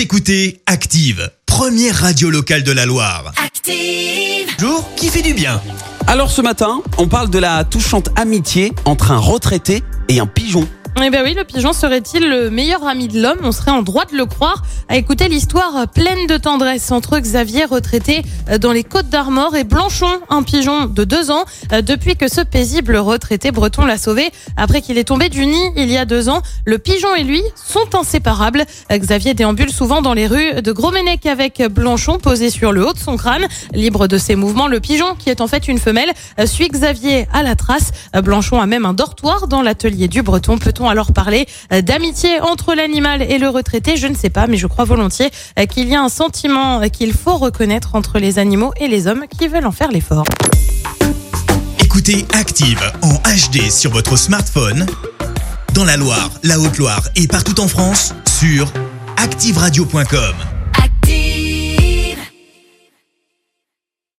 Vous écoutez Active, première radio locale de la Loire. Active. Jour qui fait du bien? Alors ce matin, on parle de la touchante amitié entre un retraité et un pigeon. Eh ben oui, le pigeon serait-il le meilleur ami de l'homme? On serait en droit de le croire à écouter l'histoire pleine de tendresse entre Xavier, retraité dans les Côtes d'Armor, et Blanchon, un pigeon de deux ans, depuis que ce paisible retraité breton l'a sauvé après qu'il est tombé du nid il y a deux ans. Le pigeon et lui sont inséparables. Xavier déambule souvent dans les rues de Groménec avec Blanchon posé sur le haut de son crâne, libre de ses mouvements. Le pigeon, qui est en fait une femelle, suit Xavier à la trace. Blanchon a même un dortoir dans l'atelier du breton. Alors parler euh, d'amitié entre l'animal et le retraité Je ne sais pas, mais je crois volontiers euh, qu'il y a un sentiment euh, qu'il faut reconnaître entre les animaux et les hommes qui veulent en faire l'effort. Écoutez Active en HD sur votre smartphone, dans la Loire, la Haute-Loire et partout en France, sur activeradio.com.